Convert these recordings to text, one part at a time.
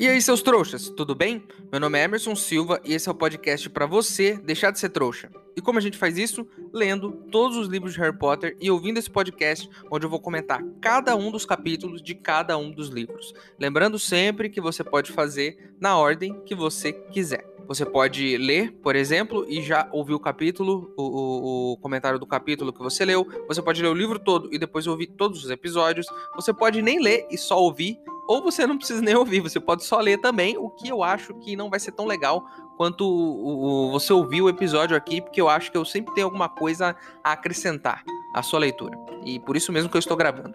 E aí, seus trouxas, tudo bem? Meu nome é Emerson Silva e esse é o podcast para você deixar de ser trouxa. E como a gente faz isso? Lendo todos os livros de Harry Potter e ouvindo esse podcast, onde eu vou comentar cada um dos capítulos de cada um dos livros. Lembrando sempre que você pode fazer na ordem que você quiser. Você pode ler, por exemplo, e já ouvir o capítulo, o, o, o, comentário do capítulo que você leu. Você pode ler o livro todo e depois ouvir todos os episódios. Você pode nem ler e só ouvir ou você não precisa nem ouvir, você pode só ler também, o que eu acho que não vai ser tão legal quanto o, o, você ouvir o episódio aqui, porque eu acho que eu sempre tenho alguma coisa a acrescentar à sua leitura. E por isso mesmo que eu estou gravando.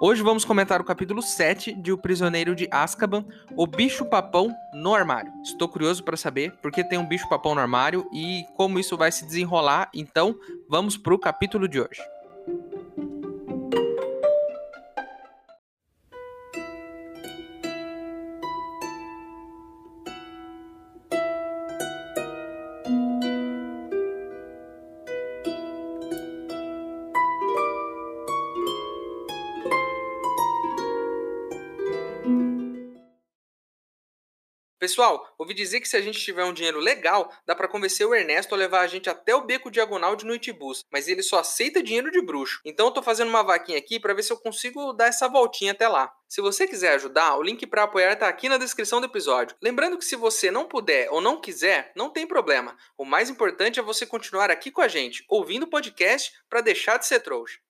Hoje vamos comentar o capítulo 7 de O Prisioneiro de Azkaban, O Bicho Papão no Armário. Estou curioso para saber por que tem um bicho papão no armário e como isso vai se desenrolar, então vamos para o capítulo de hoje. Pessoal, ouvi dizer que se a gente tiver um dinheiro legal, dá para convencer o Ernesto a levar a gente até o beco diagonal de Noitebus, mas ele só aceita dinheiro de bruxo. Então eu tô fazendo uma vaquinha aqui para ver se eu consigo dar essa voltinha até lá. Se você quiser ajudar, o link para apoiar tá aqui na descrição do episódio. Lembrando que se você não puder ou não quiser, não tem problema. O mais importante é você continuar aqui com a gente, ouvindo o podcast para deixar de ser trouxa.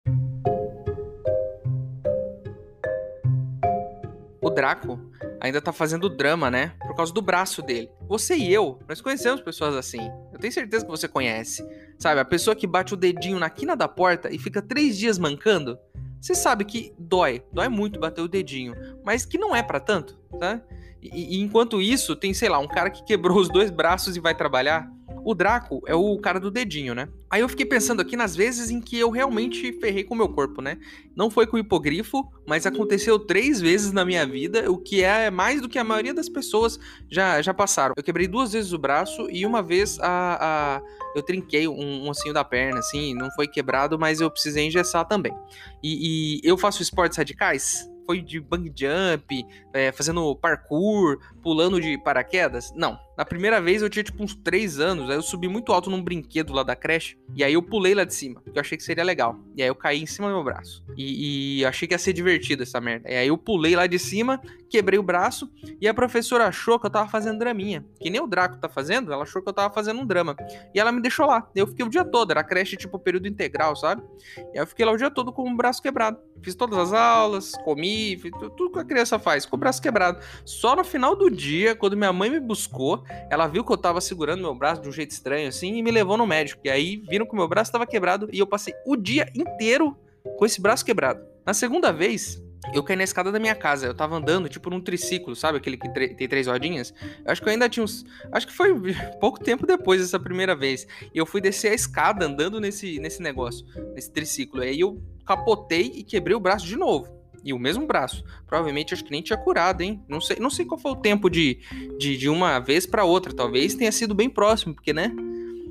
O Draco ainda tá fazendo drama, né? Por causa do braço dele. Você e eu, nós conhecemos pessoas assim. Eu tenho certeza que você conhece. Sabe, a pessoa que bate o dedinho na quina da porta e fica três dias mancando. Você sabe que dói, dói muito bater o dedinho, mas que não é para tanto, tá? E, e enquanto isso, tem, sei lá, um cara que quebrou os dois braços e vai trabalhar. O Draco é o cara do dedinho, né? Aí eu fiquei pensando aqui nas vezes em que eu realmente ferrei com o meu corpo, né? Não foi com o hipogrifo, mas aconteceu três vezes na minha vida, o que é mais do que a maioria das pessoas já, já passaram. Eu quebrei duas vezes o braço e uma vez a, a eu trinquei um, um ossinho da perna, assim, não foi quebrado, mas eu precisei engessar também. E, e eu faço esportes radicais, foi de bang jump, é, fazendo parkour, pulando de paraquedas? Não. Na primeira vez eu tinha tipo uns 3 anos, aí eu subi muito alto num brinquedo lá da creche, e aí eu pulei lá de cima, porque eu achei que seria legal. E aí eu caí em cima do meu braço. E, e achei que ia ser divertido essa merda. E aí eu pulei lá de cima, quebrei o braço, e a professora achou que eu tava fazendo draminha. Que nem o Draco tá fazendo, ela achou que eu tava fazendo um drama. E ela me deixou lá. Eu fiquei o dia todo, era creche tipo período integral, sabe? E aí eu fiquei lá o dia todo com o braço quebrado. Fiz todas as aulas, comi, tudo que a criança faz, com o braço quebrado. Só no final do dia, quando minha mãe me buscou, ela viu que eu tava segurando meu braço de um jeito estranho assim e me levou no médico. E aí viram que meu braço estava quebrado e eu passei o dia inteiro com esse braço quebrado. Na segunda vez, eu caí na escada da minha casa. Eu tava andando, tipo, num triciclo, sabe? Aquele que tem três rodinhas. Eu acho que eu ainda tinha uns. Acho que foi pouco tempo depois dessa primeira vez. E eu fui descer a escada andando nesse, nesse negócio, nesse triciclo. Aí eu capotei e quebrei o braço de novo. E o mesmo braço. Provavelmente acho que nem tinha curado, hein? Não sei, não sei qual foi o tempo de, de, de uma vez para outra. Talvez tenha sido bem próximo, porque, né?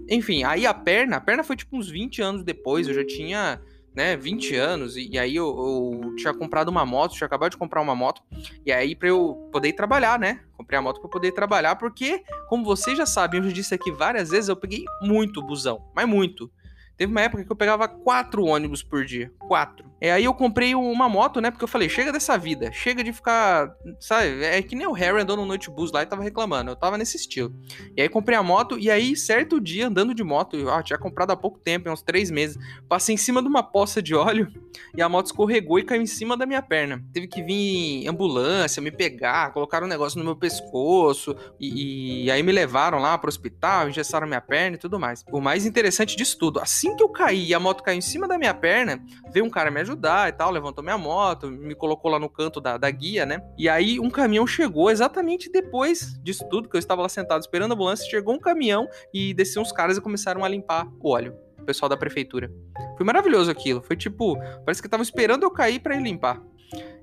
Enfim, aí a perna, a perna foi tipo uns 20 anos depois. Eu já tinha, né, 20 anos. E, e aí eu, eu, tinha comprado uma moto, tinha acabado de comprar uma moto. E aí pra eu poder trabalhar, né? Comprei a moto para poder trabalhar, porque, como vocês já sabem, eu já disse aqui várias vezes, eu peguei muito busão. Mas muito. Teve uma época que eu pegava quatro ônibus por dia. Quatro. É, aí eu comprei uma moto, né? Porque eu falei, chega dessa vida, chega de ficar. Sabe? É que nem o Harry andou no Noite Bus lá e tava reclamando. Eu tava nesse estilo. E aí comprei a moto, e aí, certo dia, andando de moto, eu ah, tinha comprado há pouco tempo, uns três meses. Passei em cima de uma poça de óleo e a moto escorregou e caiu em cima da minha perna. Teve que vir ambulância, me pegar, colocaram um negócio no meu pescoço, e, e aí me levaram lá pro hospital, engessaram minha perna e tudo mais. O mais interessante disso tudo, assim que eu caí e a moto caiu em cima da minha perna, veio um cara me ajudar ajudar e tal, levantou minha moto, me colocou lá no canto da, da guia, né? E aí um caminhão chegou exatamente depois disso tudo, que eu estava lá sentado esperando a ambulância, chegou um caminhão e desceu uns caras e começaram a limpar o óleo. O pessoal da prefeitura. Foi maravilhoso aquilo. Foi tipo, parece que estavam esperando eu cair para ir limpar.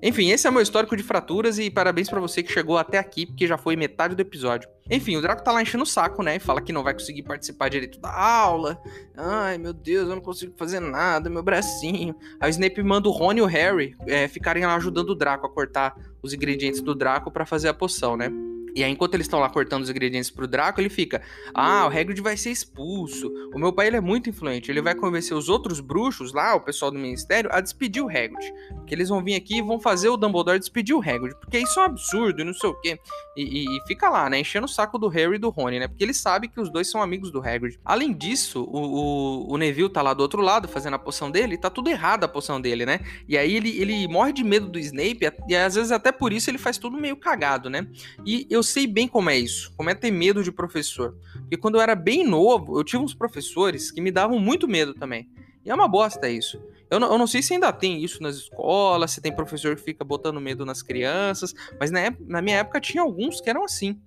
Enfim, esse é o meu histórico de fraturas e parabéns para você que chegou até aqui, porque já foi metade do episódio. Enfim, o Draco tá lá enchendo o saco, né? E fala que não vai conseguir participar direito da aula. Ai, meu Deus, eu não consigo fazer nada, meu bracinho. Aí o Snape manda o Rony e o Harry é, ficarem lá ajudando o Draco a cortar os ingredientes do Draco para fazer a poção, né? E aí, enquanto eles estão lá cortando os ingredientes pro Draco, ele fica: Ah, o Hagrid vai ser expulso. O meu pai ele é muito influente. Ele vai convencer os outros bruxos lá, o pessoal do ministério, a despedir o Hagrid. Porque eles vão vir aqui e vão fazer o Dumbledore despedir o Hagrid. Porque isso é um absurdo e não sei o quê. E, e, e, fica lá, né? Enchendo o saco do Harry e do Rony, né? Porque ele sabe que os dois são amigos do Hagrid. Além disso, o, o, o Neville tá lá do outro lado fazendo a poção dele. E tá tudo errado a poção dele, né? E aí ele, ele morre de medo do Snape. E às vezes até por isso ele faz tudo meio cagado, né? E eu sei bem como é isso, como é ter medo de professor. Porque quando eu era bem novo, eu tive uns professores que me davam muito medo também. E é uma bosta isso. Eu não, eu não sei se ainda tem isso nas escolas, se tem professor que fica botando medo nas crianças, mas na, na minha época tinha alguns que eram assim.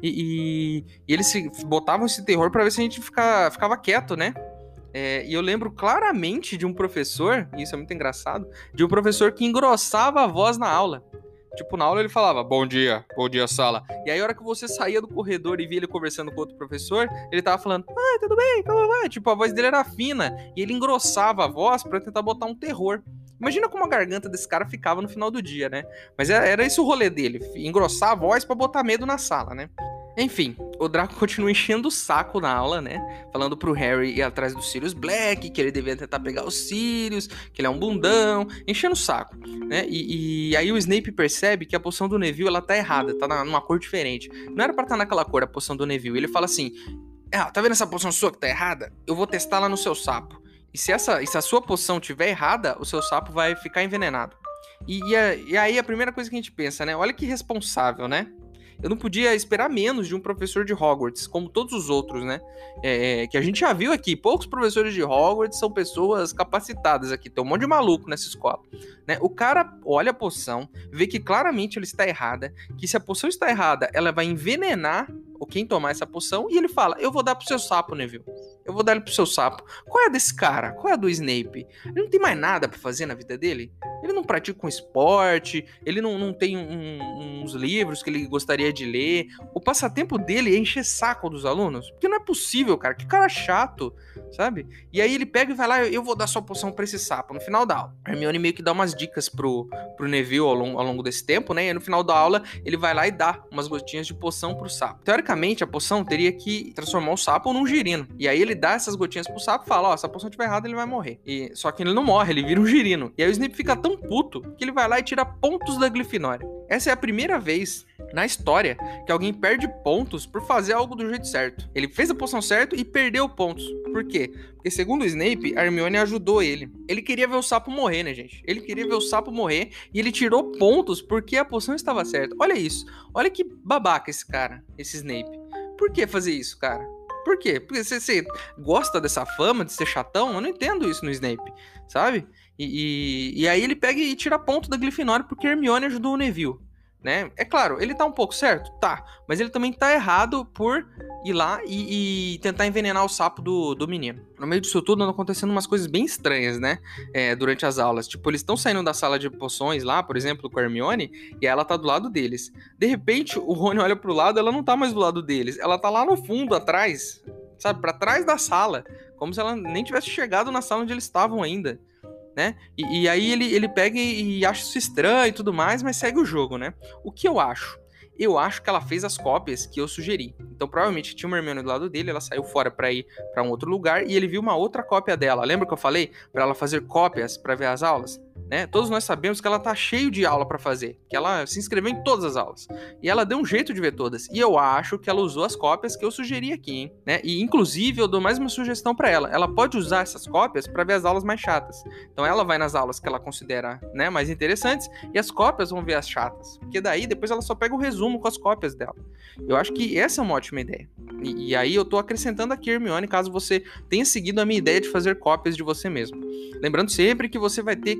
E, e, e eles botavam esse terror para ver se a gente fica, ficava quieto, né? É, e eu lembro claramente de um professor, e isso é muito engraçado, de um professor que engrossava a voz na aula. Tipo, na aula ele falava, bom dia, bom dia, sala. E aí, a hora que você saía do corredor e via ele conversando com outro professor, ele tava falando, ah, tudo bem, como vai? Tipo, a voz dele era fina. E ele engrossava a voz para tentar botar um terror. Imagina como a garganta desse cara ficava no final do dia, né? Mas era, era esse o rolê dele, engrossar a voz para botar medo na sala, né? Enfim, o Draco continua enchendo o saco na aula, né? Falando pro Harry ir atrás do Sirius Black, que ele devia tentar pegar os Sirius, que ele é um bundão, enchendo o saco, né? E, e, aí o Snape percebe que a poção do Neville, ela tá errada, tá numa cor diferente. Não era pra estar tá naquela cor a poção do Neville. Ele fala assim, ah, tá vendo essa poção sua que tá errada? Eu vou testar lá no seu sapo. E se, essa, e se a sua poção tiver errada, o seu sapo vai ficar envenenado. E, e, a, e aí a primeira coisa que a gente pensa, né? Olha que responsável, né? Eu não podia esperar menos de um professor de Hogwarts, como todos os outros, né? É, que a gente já viu aqui. Poucos professores de Hogwarts são pessoas capacitadas aqui. Tem um monte de maluco nessa escola. Né? O cara olha a poção, vê que claramente ela está errada, que se a poção está errada, ela vai envenenar ou quem tomar essa poção, e ele fala: Eu vou dar pro seu sapo, Neville. Eu vou dar ele pro seu sapo. Qual é desse cara? Qual é do Snape? Ele não tem mais nada para fazer na vida dele? Ele não pratica um esporte, ele não, não tem um, uns livros que ele gostaria de ler. O passatempo dele é encher saco dos alunos. Porque não é possível, cara. Que cara chato, sabe? E aí ele pega e vai lá, eu vou dar sua poção pra esse sapo no final da aula. A Hermione meio que dá umas dicas pro, pro Neville ao longo, ao longo desse tempo, né? E no final da aula ele vai lá e dá umas gotinhas de poção pro sapo. Teoricamente, a poção teria que transformar o sapo num girino. E aí ele dá essas gotinhas pro sapo e fala: Ó, oh, se a poção estiver errada, ele vai morrer. E, só que ele não morre, ele vira um girino. E aí o Snape fica tão puto que ele vai lá e tira pontos da Grifinória. Essa é a primeira vez na história que alguém perde pontos por fazer algo do jeito certo. Ele fez a poção certo e perdeu pontos. Por quê? Porque segundo o Snape, a Hermione ajudou ele. Ele queria ver o sapo morrer, né, gente? Ele queria ver o sapo morrer e ele tirou pontos porque a poção estava certa. Olha isso. Olha que babaca esse cara, esse Snape. Por que fazer isso, cara? Por quê? Porque você, você gosta dessa fama de ser chatão? Eu não entendo isso no Snape, sabe? E, e, e, aí ele pega e tira ponto da Grifinória porque Hermione ajudou o Neville, né? É claro, ele tá um pouco certo? Tá. Mas ele também tá errado por ir lá e, e tentar envenenar o sapo do, do menino. No meio disso tudo, andam acontecendo umas coisas bem estranhas, né? É, durante as aulas. Tipo, eles estão saindo da sala de poções lá, por exemplo, com a Hermione, e ela tá do lado deles. De repente, o Rony olha pro lado, ela não tá mais do lado deles. Ela tá lá no fundo, atrás, sabe? para trás da sala. Como se ela nem tivesse chegado na sala onde eles estavam ainda né? E, e aí ele, ele pega e, e acha isso estranho e tudo mais, mas segue o jogo, né? O que eu acho? Eu acho que ela fez as cópias que eu sugeri. Então, provavelmente tinha uma Hermione do lado dele, ela saiu fora para ir para um outro lugar e ele viu uma outra cópia dela. Lembra que eu falei para ela fazer cópias para ver as aulas? Né? Todos nós sabemos que ela tá cheio de aula para fazer, que ela se inscreveu em todas as aulas. E ela deu um jeito de ver todas. E eu acho que ela usou as cópias que eu sugeri aqui, hein? né? E inclusive eu dou mais uma sugestão para ela. Ela pode usar essas cópias para ver as aulas mais chatas. Então ela vai nas aulas que ela considera, né, mais interessantes e as cópias vão ver as chatas. Porque daí depois ela só pega o resumo com as cópias dela. Eu acho que essa é uma ótima ideia. E, e aí eu tô acrescentando aqui, Hermione, caso você tenha seguido a minha ideia de fazer cópias de você mesmo. Lembrando sempre que você vai ter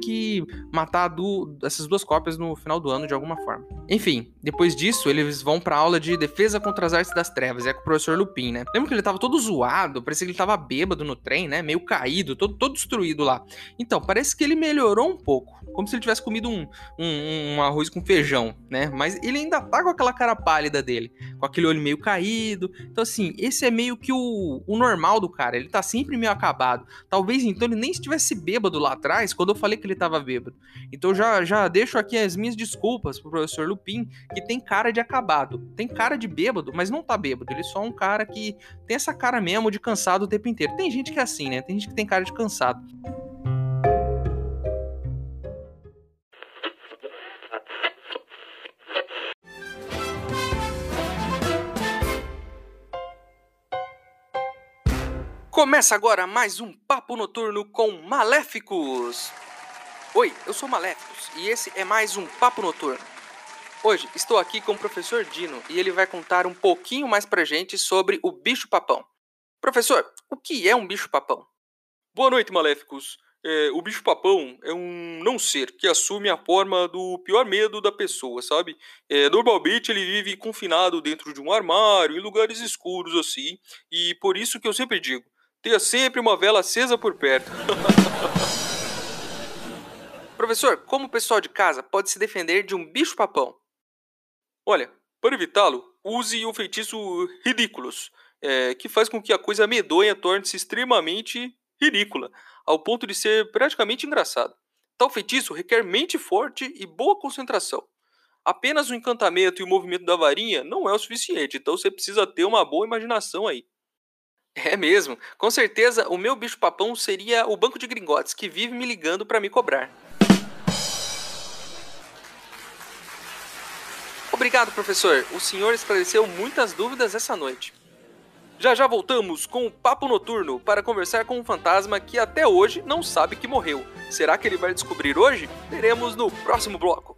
matar do, essas duas cópias no final do ano de alguma forma. Enfim, depois disso, eles vão pra aula de defesa contra as artes das trevas, é com o professor Lupin, né? Lembra que ele tava todo zoado, parecia que ele tava bêbado no trem, né? Meio caído, todo, todo destruído lá. Então, parece que ele melhorou um pouco. Como se ele tivesse comido um, um, um, arroz com feijão, né? Mas ele ainda tá com aquela cara pálida dele, com aquele olho meio caído. Então, assim, esse é meio que o, o normal do cara, ele tá sempre meio acabado. Talvez então ele nem estivesse bêbado lá atrás, quando eu falei que ele tava bêbado. Então, já, já deixo aqui as minhas desculpas pro professor Lupin, que tem cara de acabado. Tem cara de bêbado, mas não tá bêbado. Ele é só um cara que tem essa cara mesmo de cansado o tempo inteiro. Tem gente que é assim, né? Tem gente que tem cara de cansado. Começa agora mais um Papo Noturno com Maléficos! Oi, eu sou Maléficos e esse é mais um Papo Noturno. Hoje estou aqui com o professor Dino e ele vai contar um pouquinho mais pra gente sobre o bicho-papão. Professor, o que é um bicho-papão? Boa noite, Maléficos. É, o bicho-papão é um não ser que assume a forma do pior medo da pessoa, sabe? É, normalmente ele vive confinado dentro de um armário, em lugares escuros assim, e por isso que eu sempre digo: Tenha sempre uma vela acesa por perto. Professor, como o pessoal de casa pode se defender de um bicho-papão? Olha, para evitá-lo, use o feitiço Ridículos, é, que faz com que a coisa medonha torne-se extremamente ridícula, ao ponto de ser praticamente engraçado. Tal feitiço requer mente forte e boa concentração. Apenas o encantamento e o movimento da varinha não é o suficiente, então você precisa ter uma boa imaginação aí. É mesmo. Com certeza, o meu bicho-papão seria o banco de gringotes que vive me ligando para me cobrar. Obrigado, professor. O senhor esclareceu muitas dúvidas essa noite. Já já voltamos com o Papo Noturno para conversar com um fantasma que até hoje não sabe que morreu. Será que ele vai descobrir hoje? Veremos no próximo bloco.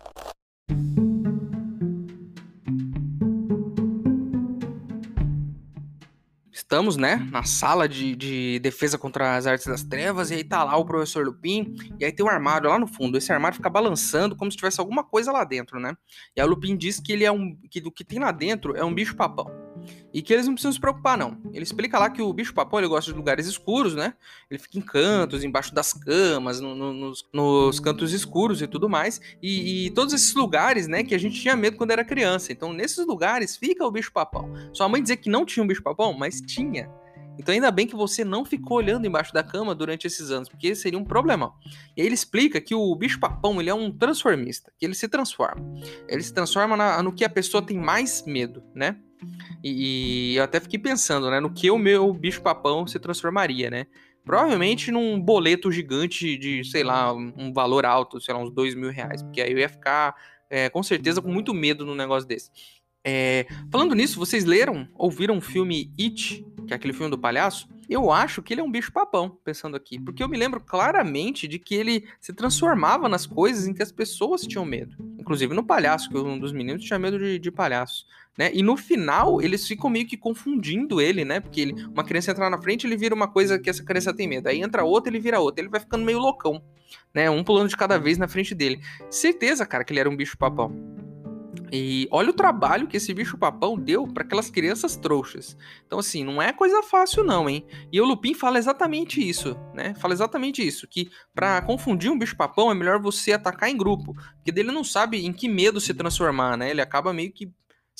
Estamos, né, na sala de, de, defesa contra as artes das trevas, e aí tá lá o professor Lupin, e aí tem um armário lá no fundo. Esse armário fica balançando como se tivesse alguma coisa lá dentro, né? E aí o Lupin diz que ele é um. que do que tem lá dentro é um bicho-papão. E que eles não precisam se preocupar, não. Ele explica lá que o bicho-papão ele gosta de lugares escuros, né? Ele fica em cantos, embaixo das camas, no, no, nos, nos, cantos escuros e tudo mais. E, e, todos esses lugares, né, que a gente tinha medo quando era criança. Então, nesses lugares fica o bicho-papão. Sua mãe dizia que não tinha um bicho-papão, mas tinha. Então ainda bem que você não ficou olhando embaixo da cama durante esses anos, porque seria um problema. E aí ele explica que o bicho-papão ele é um transformista, que ele se transforma. Ele se transforma na, no que a pessoa tem mais medo, né? E, e eu até fiquei pensando, né, no que o meu bicho-papão se transformaria, né? Provavelmente num boleto gigante de, sei lá, um valor alto, sei lá, uns dois mil reais. Porque aí eu ia ficar, é, com certeza, com muito medo num negócio desse. É, falando nisso, vocês leram, ouviram o filme It, que é aquele filme do palhaço? Eu acho que ele é um bicho-papão, pensando aqui. Porque eu me lembro claramente de que ele se transformava nas coisas em que as pessoas tinham medo. Inclusive no palhaço, que um dos meninos tinha medo de, de palhaço. Né? E no final, eles ficam meio que confundindo ele, né? Porque ele, uma criança entra na frente, ele vira uma coisa que essa criança tem medo. Aí entra outra, ele vira outra. Ele vai ficando meio loucão, né? Um pulando de cada vez na frente dele. Certeza, cara, que ele era um bicho-papão. E olha o trabalho que esse bicho-papão deu para aquelas crianças trouxas. Então, assim, não é coisa fácil, não, hein? E o Lupin fala exatamente isso, né? Fala exatamente isso: que para confundir um bicho-papão é melhor você atacar em grupo. Porque dele não sabe em que medo se transformar, né? Ele acaba meio que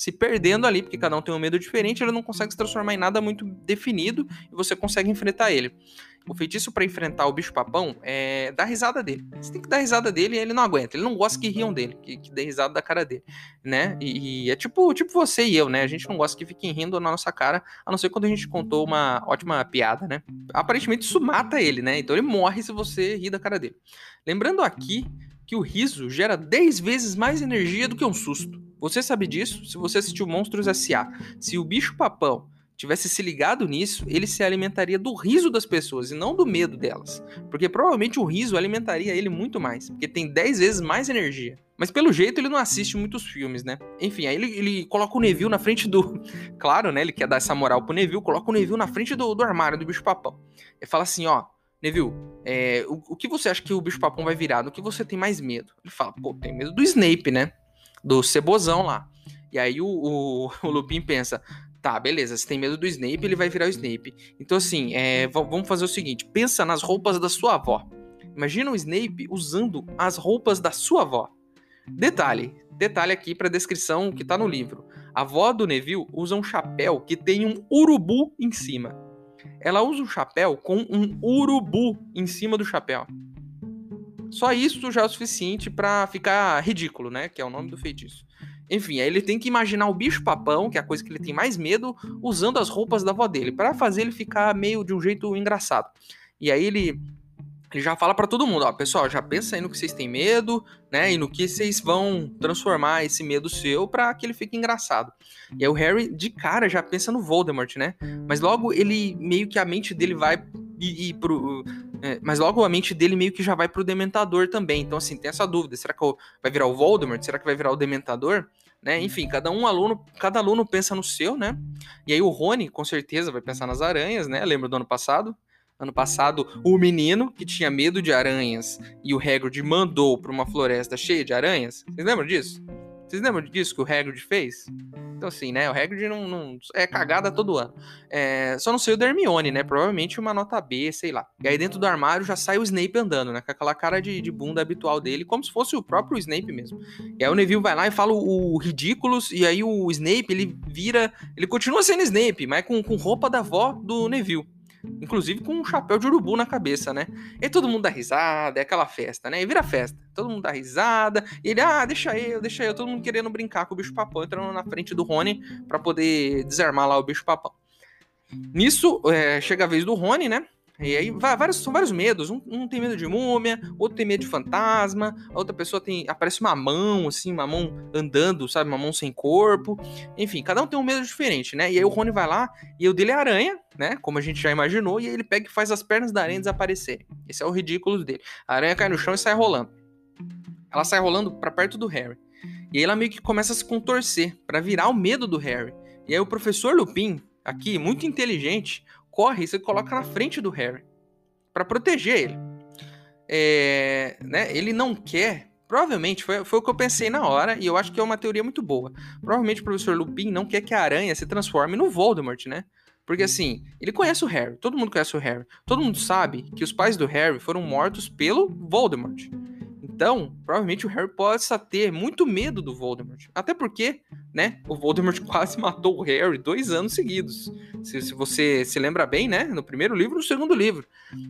se perdendo ali, porque cada um tem um medo diferente, ele não consegue se transformar em nada muito definido e você consegue enfrentar ele. O feitiço para enfrentar o bicho-papão é dar risada dele. Você tem que dar risada dele e ele não aguenta. Ele não gosta que riam dele, que, que dê risada da cara dele, né? E, e, é tipo, tipo você e eu, né? A gente não gosta que fiquem rindo na nossa cara, a não ser quando a gente contou uma ótima piada, né? Aparentemente isso mata ele, né? Então ele morre se você rir da cara dele. Lembrando aqui que o riso gera 10 vezes mais energia do que um susto. Você sabe disso se você assistiu Monstros S.A. Se o bicho-papão tivesse se ligado nisso, ele se alimentaria do riso das pessoas e não do medo delas. Porque provavelmente o riso alimentaria ele muito mais, porque tem 10 vezes mais energia. Mas pelo jeito ele não assiste muitos filmes, né? Enfim, aí ele, ele coloca o Neville na frente do. Claro, né? Ele quer dar essa moral pro Neville, coloca o Neville na frente do, do armário do bicho papão. Ele fala assim: ó, Neville, é, o, o, que você acha que o bicho papão vai virar? Do que você tem mais medo? Ele fala, pô, tem medo do Snape, né? Do cebozão lá. E aí o, o, o Lupin pensa, tá, beleza, se tem medo do Snape, ele vai virar o Snape. Então, assim, é, vamos fazer o seguinte: pensa nas roupas da sua avó. Imagina o Snape usando as roupas da sua avó. Detalhe, detalhe aqui para a descrição que tá no livro. A avó do Neville usa um chapéu que tem um urubu em cima. Ela usa um chapéu com um urubu em cima do chapéu. Só isso já é o suficiente para ficar ridículo, né? Que é o nome do feitiço. Enfim, aí ele tem que imaginar o bicho papão, que é a coisa que ele tem mais medo, usando as roupas da avó dele, para fazer ele ficar meio de um jeito engraçado. E aí ele ele já fala para todo mundo, ó, pessoal, já pensa aí no que vocês têm medo, né, e no que vocês vão transformar esse medo seu para que ele fique engraçado. E aí o Harry de cara já pensa no Voldemort, né? Mas logo ele meio que a mente dele vai e, e pro, é, mas logo a mente dele meio que já vai pro Dementador também. Então assim, tem essa dúvida, será que vai virar o Voldemort? Será que vai virar o Dementador? Né? Enfim, cada um aluno, cada aluno pensa no seu, né? E aí o Rony, com certeza, vai pensar nas aranhas, né? Lembra do ano passado? Ano passado, o menino que tinha medo de aranhas e o Hagrid mandou para uma floresta cheia de aranhas. Vocês lembram disso? Vocês lembram disso que o Hagrid fez? Então, assim, né? O Hagrid não, não é cagada todo ano. É, só não sei o da Hermione, né? Provavelmente uma nota B, sei lá. E aí dentro do armário já sai o Snape andando, né? Com aquela cara de, de bunda habitual dele, como se fosse o próprio Snape mesmo. E aí o Neville vai lá e fala o, o ridículos, e aí o Snape, ele vira... Ele continua sendo Snape, mas com, com roupa da avó do Neville. Inclusive com um chapéu de urubu na cabeça, né? E todo mundo dá risada, é aquela festa, né? E vira festa. Todo mundo dá risada. E ele, ah, deixa eu, deixa eu. Todo mundo querendo brincar com o bicho papão, entrando na frente do Rony para poder desarmar lá o bicho papão. Nisso, é, chega a vez do Rony, né? E aí vários, são vários medos. Um, um, tem medo de múmia, outro tem medo de fantasma, a outra pessoa tem. Aparece uma mão, assim, uma mão andando, sabe? Uma mão sem corpo. Enfim, cada um tem um medo diferente, né? E aí o Rony vai lá e o dele é aranha, né? Como a gente já imaginou, e aí ele pega e faz as pernas da aranha desaparecerem. Esse é o ridículo dele. A aranha cai no chão e sai rolando. Ela sai rolando para perto do Harry. E aí ela meio que começa a se contorcer para virar o medo do Harry. E aí o professor Lupin, aqui, muito inteligente, corre e você coloca na frente do Harry para proteger ele. É, né, ele não quer. Provavelmente, foi, foi o que eu pensei na hora, e eu acho que é uma teoria muito boa. Provavelmente o professor Lupin não quer que a aranha se transforme no Voldemort, né? Porque assim, ele conhece o Harry, todo mundo conhece o Harry. Todo mundo sabe que os pais do Harry foram mortos pelo Voldemort. Então, provavelmente o Harry possa ter muito medo do Voldemort. Até porque, né, o Voldemort quase matou o Harry dois anos seguidos. Se, se você se lembra bem, né, no primeiro livro e no segundo livro.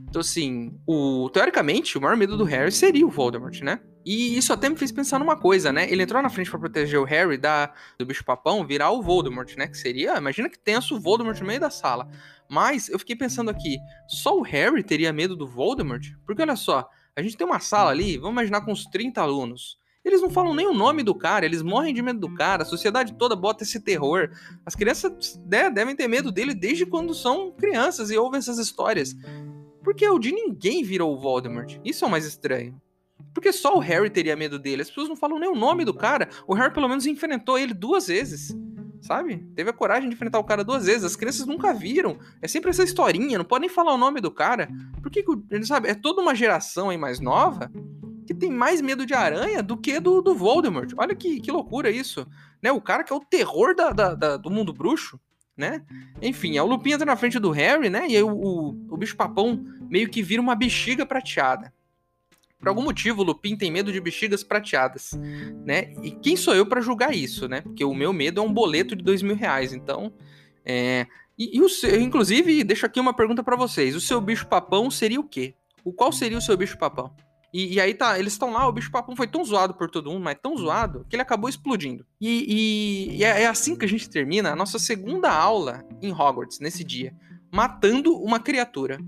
Então, assim, o, teoricamente, o maior medo do Harry seria o Voldemort, né? E isso até me fez pensar numa coisa, né? Ele entrou na frente para proteger o Harry da, do bicho papão virar o Voldemort, né? Que seria, imagina que tenso o Voldemort no meio da sala. Mas eu fiquei pensando aqui, só o Harry teria medo do Voldemort? Porque olha só, a gente tem uma sala ali, vamos imaginar com uns 30 alunos. Eles não falam nem o nome do cara, eles morrem de medo do cara, a sociedade toda bota esse terror. As crianças né, devem ter medo dele desde quando são crianças e ouvem essas histórias. Porque o de ninguém virou o Voldemort. Isso é o mais estranho. Porque só o Harry teria medo dele. As pessoas não falam nem o nome do cara. O Harry pelo menos enfrentou ele duas vezes sabe? Teve a coragem de enfrentar o cara duas vezes. As crianças nunca viram. É sempre essa historinha, não podem falar o nome do cara. Por que, ele sabe? É toda uma geração aí mais nova que tem mais medo de aranha do que do, do Voldemort. Olha que, que loucura isso. Né? O cara que é o terror da, da, da do mundo bruxo. Né? Enfim, a Lupin entra na frente do Harry, né? E aí o, o, o bicho papão meio que vira uma bexiga prateada. Por algum motivo, o Lupin tem medo de bexigas prateadas, né? E quem sou eu para julgar isso, né? Porque o meu medo é um boleto de dois mil reais. Então, é... E, e o seu, inclusive, deixo aqui uma pergunta para vocês. O seu bicho papão seria o quê? O qual seria o seu bicho papão? E, e, aí tá, eles estão lá, o bicho papão foi tão zoado por todo mundo, mas tão zoado, que ele acabou explodindo. E, e, e é, é, assim que a gente termina a nossa segunda aula em Hogwarts, nesse dia. Matando uma criatura.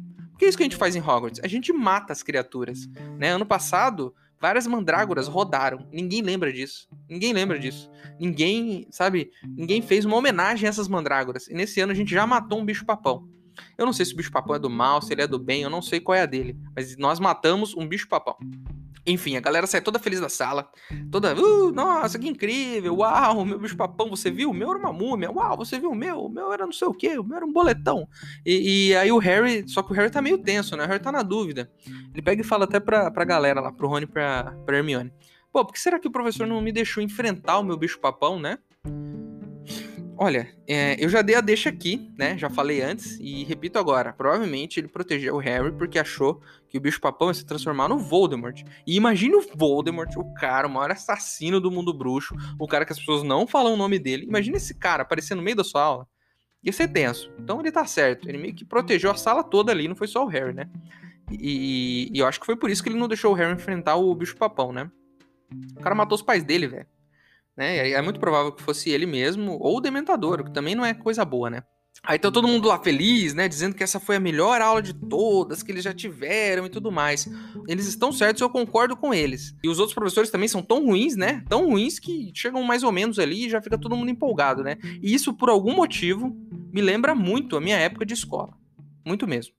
Porque é isso que a gente faz em Hogwarts. A gente mata as criaturas. Né? Ano passado, Várias mandrágoras rodaram. Ninguém lembra disso. Ninguém lembra disso. Ninguém, sabe? Ninguém fez uma homenagem a essas mandrágoras. E nesse ano a gente já matou um bicho-papão. Eu não sei se o bicho-papão é do mal, se ele é do bem, eu não sei qual é a dele. Mas nós matamos um bicho-papão. Enfim, a galera sai toda feliz da sala. Toda, uh, nossa, que incrível, uau, meu bicho papão, você viu? O meu era uma múmia, uau, você viu o meu? O meu era não sei o que, o meu era um boletão. E, e, aí o Harry, só que o Harry tá meio tenso, né? O Harry tá na dúvida. Ele pega e fala até pra, pra galera lá, pro Rony e pra, pra Hermione. Pô, por que será que o professor não me deixou enfrentar o meu bicho papão, né? Olha, é, eu já dei a deixa aqui, né? Já falei antes e repito agora. Provavelmente ele protegeu o Harry porque achou que o bicho-papão ia se transformar no Voldemort. E imagine o Voldemort, o cara, o maior assassino do mundo bruxo, o cara que as pessoas não falam o nome dele. Imagine esse cara aparecendo no meio da sua aula. Ia ser tenso. Então ele tá certo. Ele meio que protegeu a sala toda ali, não foi só o Harry, né? E, e eu acho que foi por isso que ele não deixou o Harry enfrentar o bicho-papão, né? O cara matou os pais dele, velho. Né? É muito provável que fosse ele mesmo, ou o Dementador, que também não é coisa boa, né? Aí tá todo mundo lá feliz, né? Dizendo que essa foi a melhor aula de todas, que eles já tiveram e tudo mais. Eles estão certos, eu concordo com eles. E os outros professores também são tão ruins, né? Tão ruins que chegam mais ou menos ali e já fica todo mundo empolgado, né? E isso, por algum motivo, me lembra muito a minha época de escola. Muito mesmo.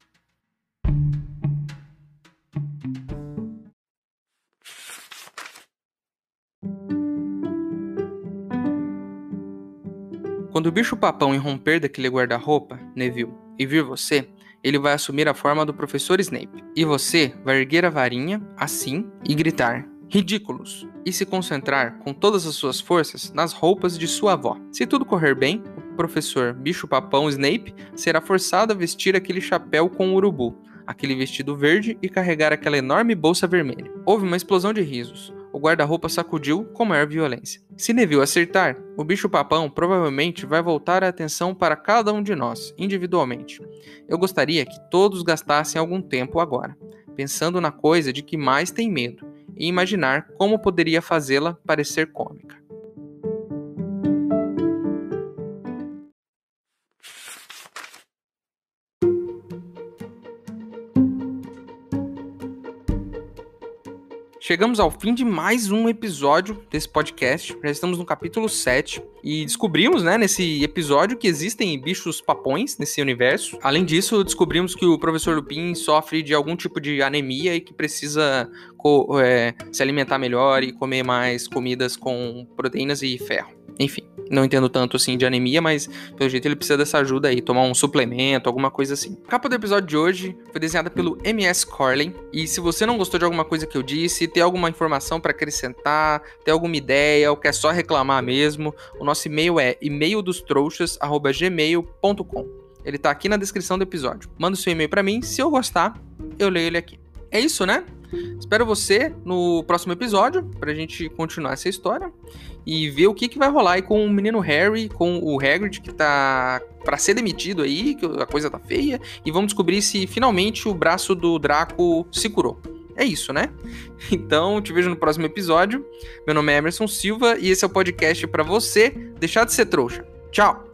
Quando o bicho-papão irromper daquele guarda-roupa, Neville, e vir você, ele vai assumir a forma do professor Snape. E você vai erguer a varinha, assim, e gritar: Ridículos! E se concentrar com todas as suas forças nas roupas de sua avó. Se tudo correr bem, o professor bicho-papão Snape será forçado a vestir aquele chapéu com urubu, aquele vestido verde e carregar aquela enorme bolsa vermelha. Houve uma explosão de risos o guarda-roupa sacudiu com maior violência. Se Neville acertar, o bicho-papão provavelmente vai voltar a atenção para cada um de nós, individualmente. Eu gostaria que todos gastassem algum tempo agora, pensando na coisa de que mais tem medo, e imaginar como poderia fazê-la parecer cômica. Chegamos ao fim de mais um episódio desse podcast. Já estamos no capítulo 7 e descobrimos, né, nesse episódio que existem bichos papões nesse universo. Além disso, descobrimos que o professor Lupin sofre de algum tipo de anemia e que precisa é, se alimentar melhor e comer mais comidas com proteínas e ferro. Enfim, não entendo tanto assim de anemia, mas pelo jeito ele precisa dessa ajuda aí, tomar um suplemento, alguma coisa assim. A capa do episódio de hoje foi desenhada pelo MS Corley. E se você não gostou de alguma coisa que eu disse, tem alguma informação para acrescentar, tem alguma ideia, ou quer só reclamar mesmo, o nosso e-mail é e-maildostrouxas@gmail.com. Ele tá aqui na descrição do episódio. Manda o seu e-mail para mim, se eu gostar, eu leio ele aqui. É isso, né? Espero você no próximo episódio pra gente continuar essa história e ver o que, que vai rolar aí com o menino Harry, com o Hagrid que tá para ser demitido aí, que a coisa tá feia, e vamos descobrir se finalmente o braço do Draco se curou. É isso, né? Então, te vejo no próximo episódio. Meu nome é Emerson Silva e esse é o podcast para você deixar de ser trouxa. Tchau.